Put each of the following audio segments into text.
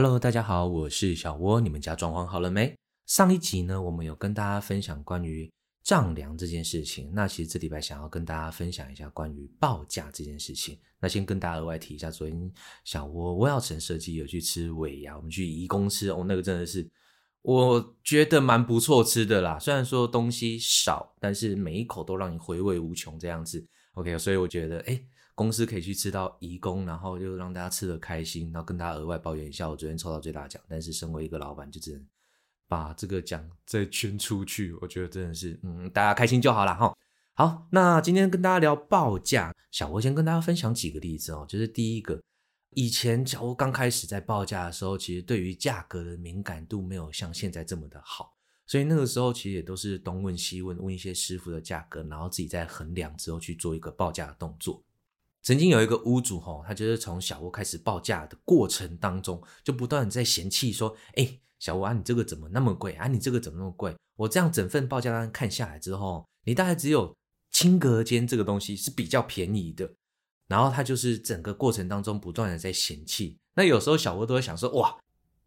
Hello，大家好，我是小窝。你们家装潢好了没？上一集呢，我们有跟大家分享关于丈量这件事情。那其实这礼拜想要跟大家分享一下关于报价这件事情。那先跟大家额外提一下，昨天小窝窝耀成设计有去吃尾牙，我们去颐宫吃哦，那个真的是我觉得蛮不错吃的啦。虽然说东西少，但是每一口都让你回味无穷这样子。OK，所以我觉得哎。公司可以去吃到义工，然后又让大家吃得开心，然后跟大家额外抱怨一下，我昨天抽到最大奖，但是身为一个老板，就只能把这个奖再捐出去。我觉得真的是，嗯，大家开心就好了哈。好，那今天跟大家聊报价，小吴先跟大家分享几个例子哦。就是第一个，以前小吴刚开始在报价的时候，其实对于价格的敏感度没有像现在这么的好，所以那个时候其实也都是东问西问，问一些师傅的价格，然后自己在衡量之后去做一个报价的动作。曾经有一个屋主吼，他就是从小屋开始报价的过程当中，就不断在嫌弃说：“哎，小屋啊，你这个怎么那么贵啊？你这个怎么那么贵？我这样整份报价单看下来之后，你大概只有轻隔间这个东西是比较便宜的。”然后他就是整个过程当中不断的在嫌弃。那有时候小屋都会想说：“哇，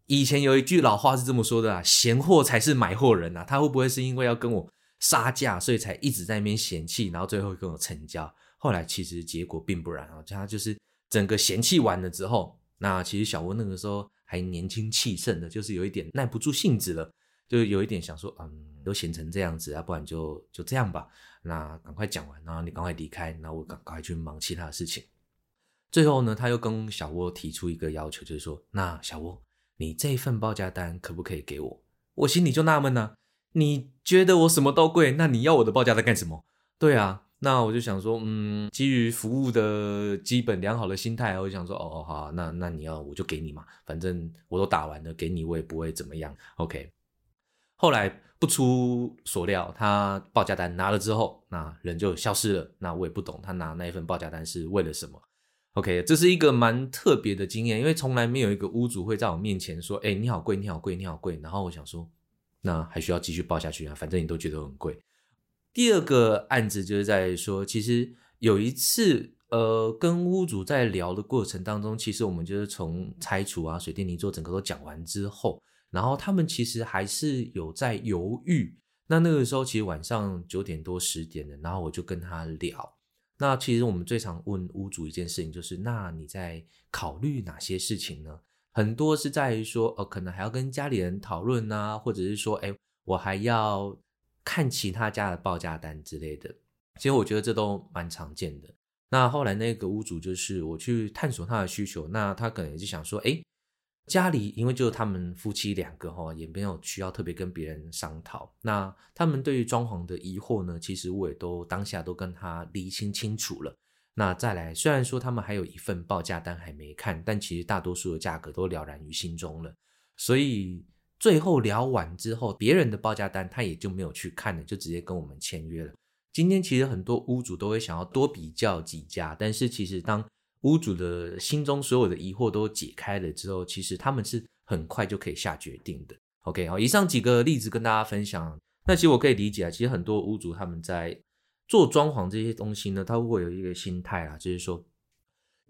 以前有一句老话是这么说的啊，嫌货才是买货人啊。他会不会是因为要跟我杀价，所以才一直在那边嫌弃，然后最后跟我成交？”后来其实结果并不然啊，他就是整个嫌弃完了之后，那其实小窝那个时候还年轻气盛的，就是有一点耐不住性子了，就有一点想说，嗯，都嫌成这样子啊，不然就就这样吧，那赶快讲完，然后你赶快离开，然后我赶快去忙其他的事情。最后呢，他又跟小窝提出一个要求，就是说，那小窝，你这一份报价单可不可以给我？我心里就纳闷呢，你觉得我什么都贵，那你要我的报价单干什么？对啊。那我就想说，嗯，基于服务的基本良好的心态，我就想说，哦哦好，那那你要我就给你嘛，反正我都打完了，给你我也不会怎么样。OK，后来不出所料，他报价单拿了之后，那人就消失了。那我也不懂他拿那一份报价单是为了什么。OK，这是一个蛮特别的经验，因为从来没有一个屋主会在我面前说，哎，你好贵，你好贵，你好贵。然后我想说，那还需要继续报下去啊？反正你都觉得很贵。第二个案子就是在说，其实有一次，呃，跟屋主在聊的过程当中，其实我们就是从拆除啊、水电泥作整个都讲完之后，然后他们其实还是有在犹豫。那那个时候其实晚上九点多十点了，然后我就跟他聊。那其实我们最常问屋主一件事情就是：那你在考虑哪些事情呢？很多是在于说，呃，可能还要跟家里人讨论啊，或者是说，哎，我还要。看其他家的报价单之类的，其实我觉得这都蛮常见的。那后来那个屋主就是我去探索他的需求，那他可能就想说，诶，家里因为就是他们夫妻两个哈，也没有需要特别跟别人商讨。那他们对于装潢的疑惑呢，其实我也都当下都跟他厘清清楚了。那再来，虽然说他们还有一份报价单还没看，但其实大多数的价格都了然于心中了，所以。最后聊完之后，别人的报价单他也就没有去看了，就直接跟我们签约了。今天其实很多屋主都会想要多比较几家，但是其实当屋主的心中所有的疑惑都解开了之后，其实他们是很快就可以下决定的。OK，好，以上几个例子跟大家分享。那其实我可以理解啊，其实很多屋主他们在做装潢这些东西呢，他会有一个心态啊，就是说。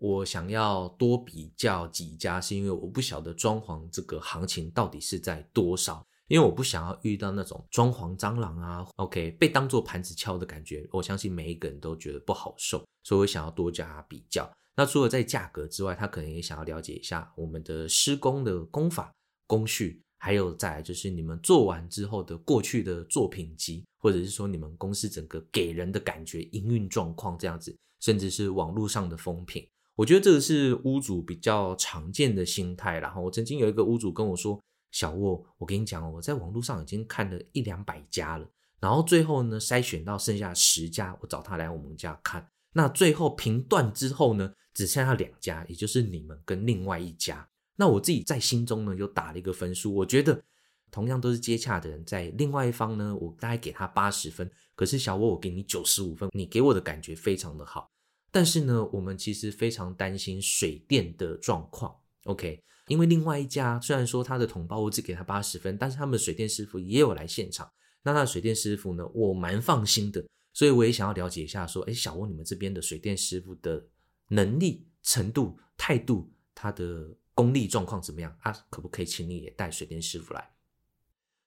我想要多比较几家，是因为我不晓得装潢这个行情到底是在多少，因为我不想要遇到那种装潢蟑螂啊，OK，被当做盘子敲的感觉。我相信每一个人都觉得不好受，所以我想要多加比较。那除了在价格之外，他可能也想要了解一下我们的施工的工法、工序，还有再来就是你们做完之后的过去的作品集，或者是说你们公司整个给人的感觉、营运状况这样子，甚至是网络上的风评。我觉得这个是屋主比较常见的心态。然后我曾经有一个屋主跟我说：“小沃，我跟你讲，我在网络上已经看了一两百家了，然后最后呢筛选到剩下十家，我找他来我们家看。那最后评断之后呢，只剩下两家，也就是你们跟另外一家。那我自己在心中呢又打了一个分数，我觉得同样都是接洽的人，在另外一方呢，我大概给他八十分，可是小沃我给你九十五分，你给我的感觉非常的好。”但是呢，我们其实非常担心水电的状况，OK？因为另外一家虽然说他的统包我只给他八十分，但是他们的水电师傅也有来现场。那他的水电师傅呢，我蛮放心的，所以我也想要了解一下，说，哎，小窝你们这边的水电师傅的能力程度、态度，他的功力状况怎么样？啊，可不可以请你也带水电师傅来？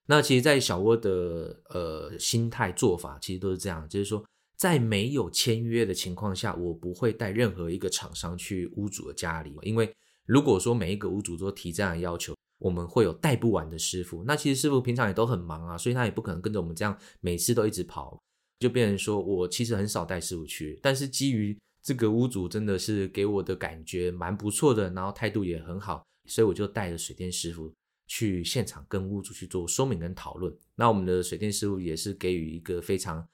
那其实，在小窝的呃心态做法，其实都是这样，就是说，在没有签约的情况下，我不会带任何一个厂商去屋主的家里，因为如果说每一个屋主都提这样的要求，我们会有带不完的师傅。那其实师傅平常也都很忙啊，所以他也不可能跟着我们这样每次都一直跑，就变成说我其实很少带师傅去。但是基于这个屋主真的是给我的感觉蛮不错的，然后态度也很好，所以我就带着水电师傅。去现场跟屋主去做说明跟讨论，那我们的水电师傅也是给予一个非常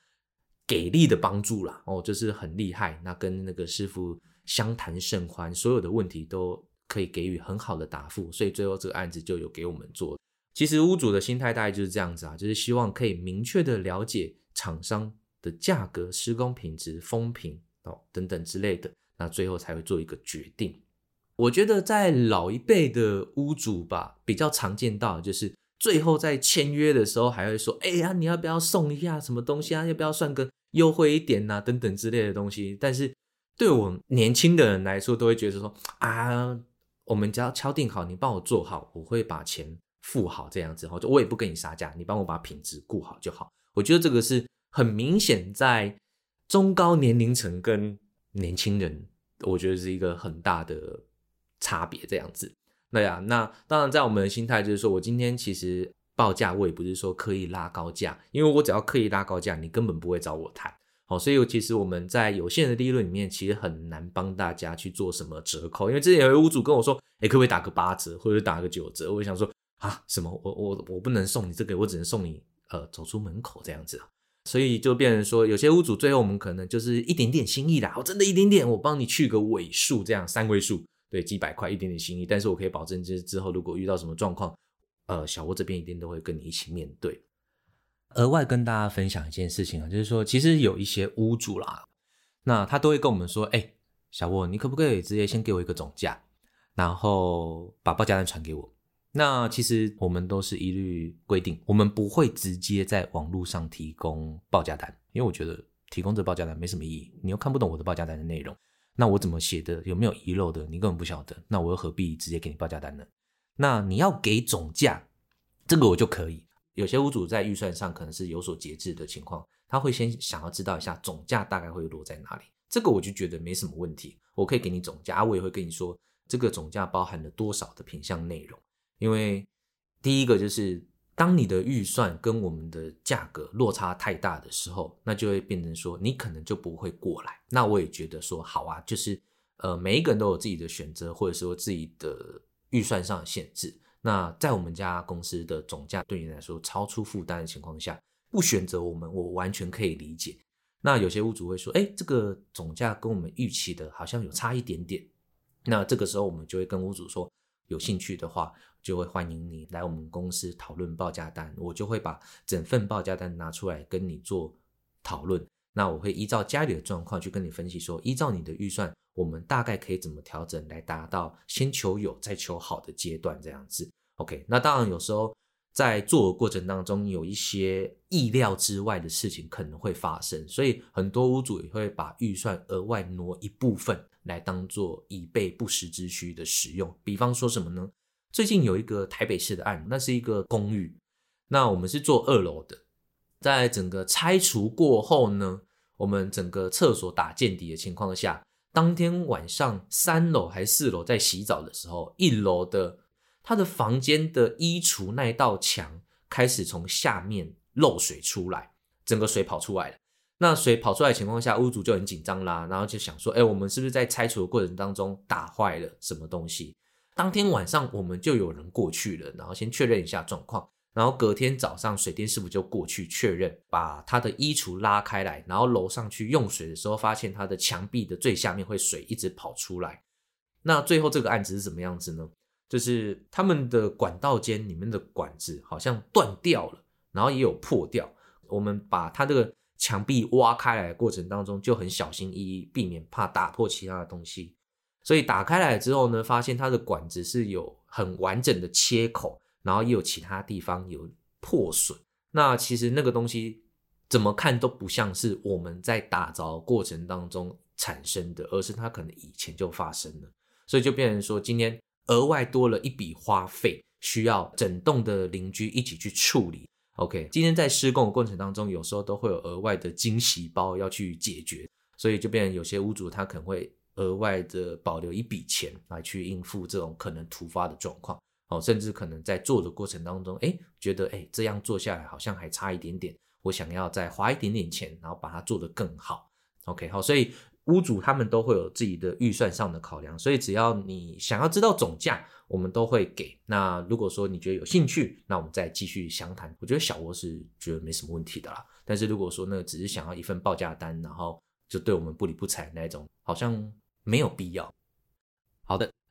给力的帮助啦，哦，就是很厉害。那跟那个师傅相谈甚欢，所有的问题都可以给予很好的答复，所以最后这个案子就有给我们做。其实屋主的心态大概就是这样子啊，就是希望可以明确的了解厂商的价格、施工品质、风评哦等等之类的，那最后才会做一个决定。我觉得在老一辈的屋主吧，比较常见到就是最后在签约的时候还会说：“哎呀，你要不要送一下什么东西啊？要不要算个优惠一点呐？等等之类的东西。”但是对我年轻的人来说，都会觉得说：“啊，我们只要敲定好，你帮我做好，我会把钱付好这样子，就我也不跟你杀价，你帮我把品质顾好就好。”我觉得这个是很明显在中高年龄层跟年轻人，我觉得是一个很大的。差别这样子，那呀，那当然，在我们的心态就是说，我今天其实报价，我也不是说刻意拉高价，因为我只要刻意拉高价，你根本不会找我谈。好，所以其实我们在有限的利润里面，其实很难帮大家去做什么折扣。因为之前有位屋主跟我说，哎，可不可以打个八折，或者打个九折？我想说啊，什么？我我我不能送你这个，我只能送你呃，走出门口这样子。所以就变成说，有些屋主最后我们可能就是一点点心意啦，我真的一点点，我帮你去个尾数，这样三位数。对，几百块一点点心意，但是我可以保证，就是之后如果遇到什么状况，呃，小窝这边一定都会跟你一起面对。额外跟大家分享一件事情啊，就是说，其实有一些屋主啦，那他都会跟我们说，哎，小窝，你可不可以直接先给我一个总价，然后把报价单传给我？那其实我们都是一律规定，我们不会直接在网络上提供报价单，因为我觉得提供这报价单没什么意义，你又看不懂我的报价单的内容。那我怎么写的？有没有遗漏的？你根本不晓得。那我又何必直接给你报价单呢？那你要给总价，这个我就可以。有些屋主在预算上可能是有所节制的情况，他会先想要知道一下总价大概会落在哪里。这个我就觉得没什么问题，我可以给你总价，我也会跟你说这个总价包含了多少的品项内容。因为第一个就是。当你的预算跟我们的价格落差太大的时候，那就会变成说你可能就不会过来。那我也觉得说好啊，就是呃每一个人都有自己的选择，或者说自己的预算上的限制。那在我们家公司的总价对你来说超出负担的情况下，不选择我们，我完全可以理解。那有些屋主会说，哎，这个总价跟我们预期的好像有差一点点。那这个时候我们就会跟屋主说，有兴趣的话。就会欢迎你来我们公司讨论报价单，我就会把整份报价单拿出来跟你做讨论。那我会依照家里的状况去跟你分析说，依照你的预算，我们大概可以怎么调整来达到先求有再求好的阶段这样子。OK，那当然有时候在做的过程当中有一些意料之外的事情可能会发生，所以很多屋主也会把预算额外挪一部分来当做以备不时之需的使用。比方说什么呢？最近有一个台北市的案，那是一个公寓，那我们是做二楼的，在整个拆除过后呢，我们整个厕所打见底的情况下，当天晚上三楼还是四楼在洗澡的时候，一楼的他的房间的衣橱那一道墙开始从下面漏水出来，整个水跑出来了。那水跑出来的情况下，屋主就很紧张啦，然后就想说，哎，我们是不是在拆除的过程当中打坏了什么东西？当天晚上我们就有人过去了，然后先确认一下状况，然后隔天早上水电师傅就过去确认，把他的衣橱拉开来，然后楼上去用水的时候，发现他的墙壁的最下面会水一直跑出来。那最后这个案子是什么样子呢？就是他们的管道间里面的管子好像断掉了，然后也有破掉。我们把他这个墙壁挖开来的过程当中，就很小心翼翼，避免怕打破其他的东西。所以打开来之后呢，发现它的管子是有很完整的切口，然后也有其他地方有破损。那其实那个东西怎么看都不像是我们在打造过程当中产生的，而是它可能以前就发生了。所以就变成说，今天额外多了一笔花费，需要整栋的邻居一起去处理。OK，今天在施工的过程当中，有时候都会有额外的惊喜包要去解决，所以就变成有些屋主他可能会额外的保留一笔钱来去应付这种可能突发的状况。哦，甚至可能在做的过程当中，哎，觉得哎这样做下来好像还差一点点，我想要再花一点点钱，然后把它做得更好。OK，好，所以。屋主他们都会有自己的预算上的考量，所以只要你想要知道总价，我们都会给。那如果说你觉得有兴趣，那我们再继续详谈。我觉得小窝是觉得没什么问题的啦。但是如果说那只是想要一份报价单，然后就对我们不理不睬那种，好像没有必要。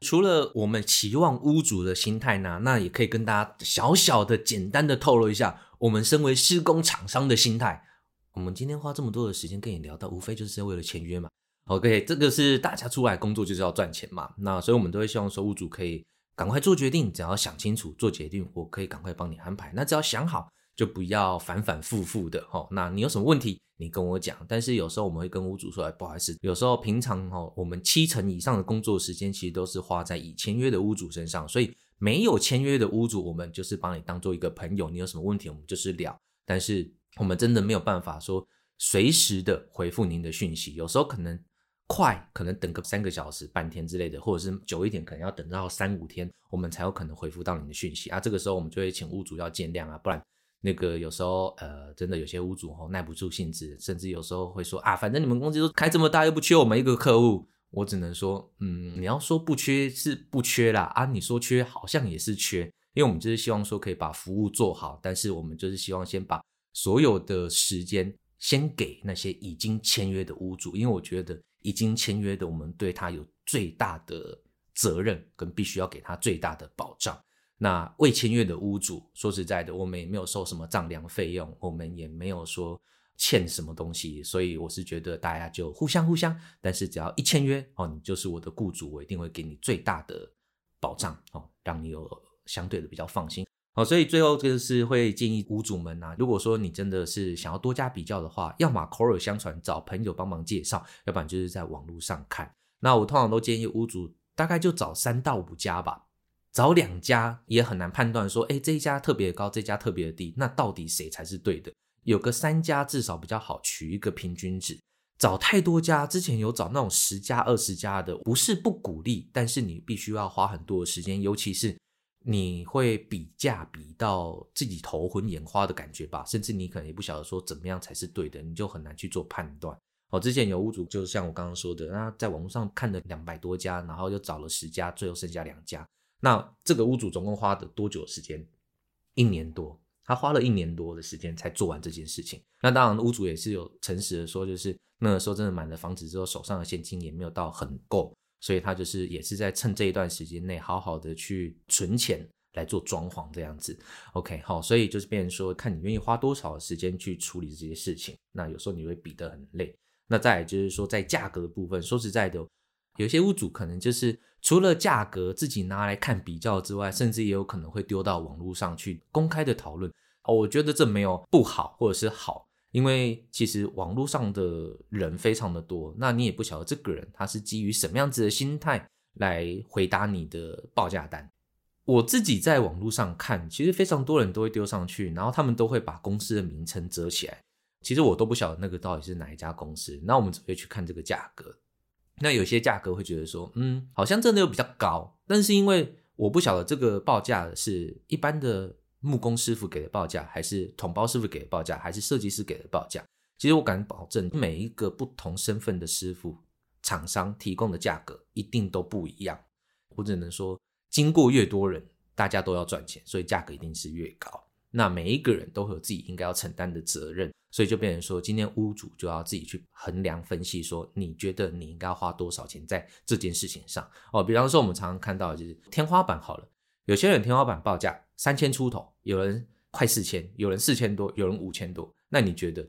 除了我们期望屋主的心态呢，那也可以跟大家小小的、简单的透露一下，我们身为施工厂商的心态。我们今天花这么多的时间跟你聊到，无非就是为了签约嘛。OK，这个是大家出来工作就是要赚钱嘛，那所以我们都会希望说屋主可以赶快做决定，只要想清楚做决定，我可以赶快帮你安排。那只要想好，就不要反反复复的齁。那你有什么问题，你跟我讲。但是有时候我们会跟屋主说，哎，不好意思，有时候平常齁，我们七成以上的工作时间其实都是花在已签约的屋主身上，所以没有签约的屋主，我们就是把你当做一个朋友，你有什么问题我们就是聊。但是我们真的没有办法说随时的回复您的讯息，有时候可能。快可能等个三个小时、半天之类的，或者是久一点，可能要等到三五天，我们才有可能回复到你的讯息啊。这个时候我们就会请屋主要见谅啊，不然那个有时候呃，真的有些屋主吼耐不住性子，甚至有时候会说啊，反正你们公司都开这么大，又不缺我们一个客户。我只能说，嗯，你要说不缺是不缺啦啊，你说缺好像也是缺，因为我们就是希望说可以把服务做好，但是我们就是希望先把所有的时间先给那些已经签约的屋主，因为我觉得。已经签约的，我们对他有最大的责任，跟必须要给他最大的保障。那未签约的屋主，说实在的，我们也没有收什么丈量费用，我们也没有说欠什么东西，所以我是觉得大家就互相互相。但是只要一签约哦，你就是我的雇主，我一定会给你最大的保障哦，让你有相对的比较放心。好，所以最后就是会建议屋主们啊，如果说你真的是想要多加比较的话，要么口耳相传，找朋友帮忙介绍，要不然就是在网络上看。那我通常都建议屋主大概就找三到五家吧，找两家也很难判断说，哎，这一家特别高，这家特别低，那到底谁才是对的？有个三家至少比较好取一个平均值。找太多家，之前有找那种十家、二十家的，不是不鼓励，但是你必须要花很多的时间，尤其是。你会比价比到自己头昏眼花的感觉吧，甚至你可能也不晓得说怎么样才是对的，你就很难去做判断。哦，之前有屋主就像我刚刚说的，那在网络上看了两百多家，然后又找了十家，最后剩下两家。那这个屋主总共花的多久时间？一年多，他花了一年多的时间才做完这件事情。那当然，屋主也是有诚实的说，就是那个时候真的买了房子之后，手上的现金也没有到很够。所以他就是也是在趁这一段时间内，好好的去存钱来做装潢这样子。OK，好，所以就是变成说，看你愿意花多少时间去处理这些事情。那有时候你会比得很累。那再就是说，在价格的部分，说实在的，有些屋主可能就是除了价格自己拿来看比较之外，甚至也有可能会丢到网络上去公开的讨论。哦，我觉得这没有不好，或者是好。因为其实网络上的人非常的多，那你也不晓得这个人他是基于什么样子的心态来回答你的报价单。我自己在网络上看，其实非常多人都会丢上去，然后他们都会把公司的名称遮起来。其实我都不晓得那个到底是哪一家公司，那我们只会去看这个价格。那有些价格会觉得说，嗯，好像真的又比较高，但是因为我不晓得这个报价是一般的。木工师傅给的报价，还是统包师傅给的报价，还是设计师给的报价？其实我敢保证，每一个不同身份的师傅、厂商提供的价格一定都不一样。我只能说，经过越多人，大家都要赚钱，所以价格一定是越高。那每一个人都会有自己应该要承担的责任，所以就变成说，今天屋主就要自己去衡量分析，说你觉得你应该要花多少钱在这件事情上哦。比方说，我们常常看到就是天花板好了。有些人天花板报价三千出头，有人快四千，有人四千多，有人五千多。那你觉得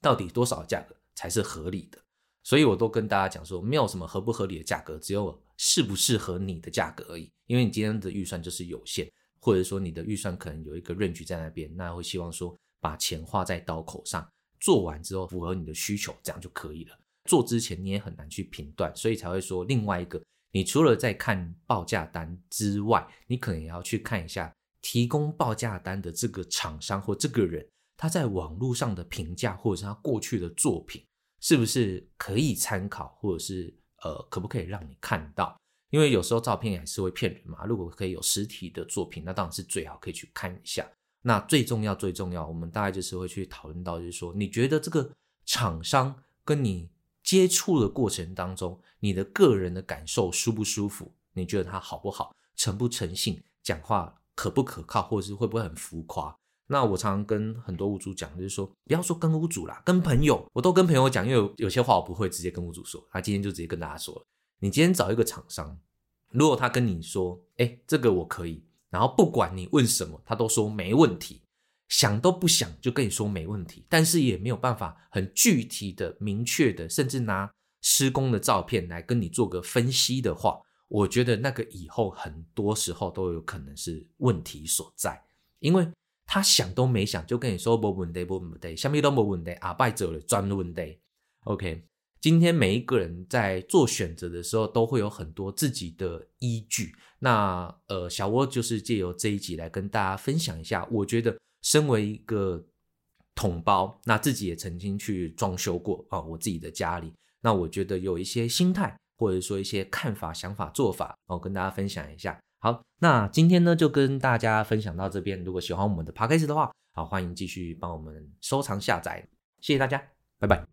到底多少价格才是合理的？所以我都跟大家讲说，没有什么合不合理的价格，只有适不适合你的价格而已。因为你今天的预算就是有限，或者说你的预算可能有一个 range 在那边，那会希望说把钱花在刀口上，做完之后符合你的需求，这样就可以了。做之前你也很难去评断，所以才会说另外一个。你除了在看报价单之外，你可能也要去看一下提供报价单的这个厂商或这个人，他在网络上的评价，或者是他过去的作品，是不是可以参考，或者是呃，可不可以让你看到？因为有时候照片还是会骗人嘛。如果可以有实体的作品，那当然是最好，可以去看一下。那最重要、最重要，我们大概就是会去讨论到，就是说，你觉得这个厂商跟你接触的过程当中，你的个人的感受舒不舒服？你觉得他好不好，诚不诚信，讲话可不可靠，或者是会不会很浮夸？那我常常跟很多屋主讲，就是说，不要说跟屋主啦，跟朋友，我都跟朋友讲，因为有有些话我不会直接跟屋主说，那今天就直接跟大家说了，你今天找一个厂商，如果他跟你说，哎，这个我可以，然后不管你问什么，他都说没问题。想都不想就跟你说没问题，但是也没有办法很具体的、明确的，甚至拿施工的照片来跟你做个分析的话，我觉得那个以后很多时候都有可能是问题所在，因为他想都没想就跟你说没问题、没问题，什么都没问题，阿拜走了专问题。OK，今天每一个人在做选择的时候都会有很多自己的依据。那呃，小窝就是借由这一集来跟大家分享一下，我觉得。身为一个统包，那自己也曾经去装修过啊，我自己的家里。那我觉得有一些心态，或者说一些看法、想法、做法，我跟大家分享一下。好，那今天呢就跟大家分享到这边。如果喜欢我们的 podcast 的话，好，欢迎继续帮我们收藏下载。谢谢大家，拜拜。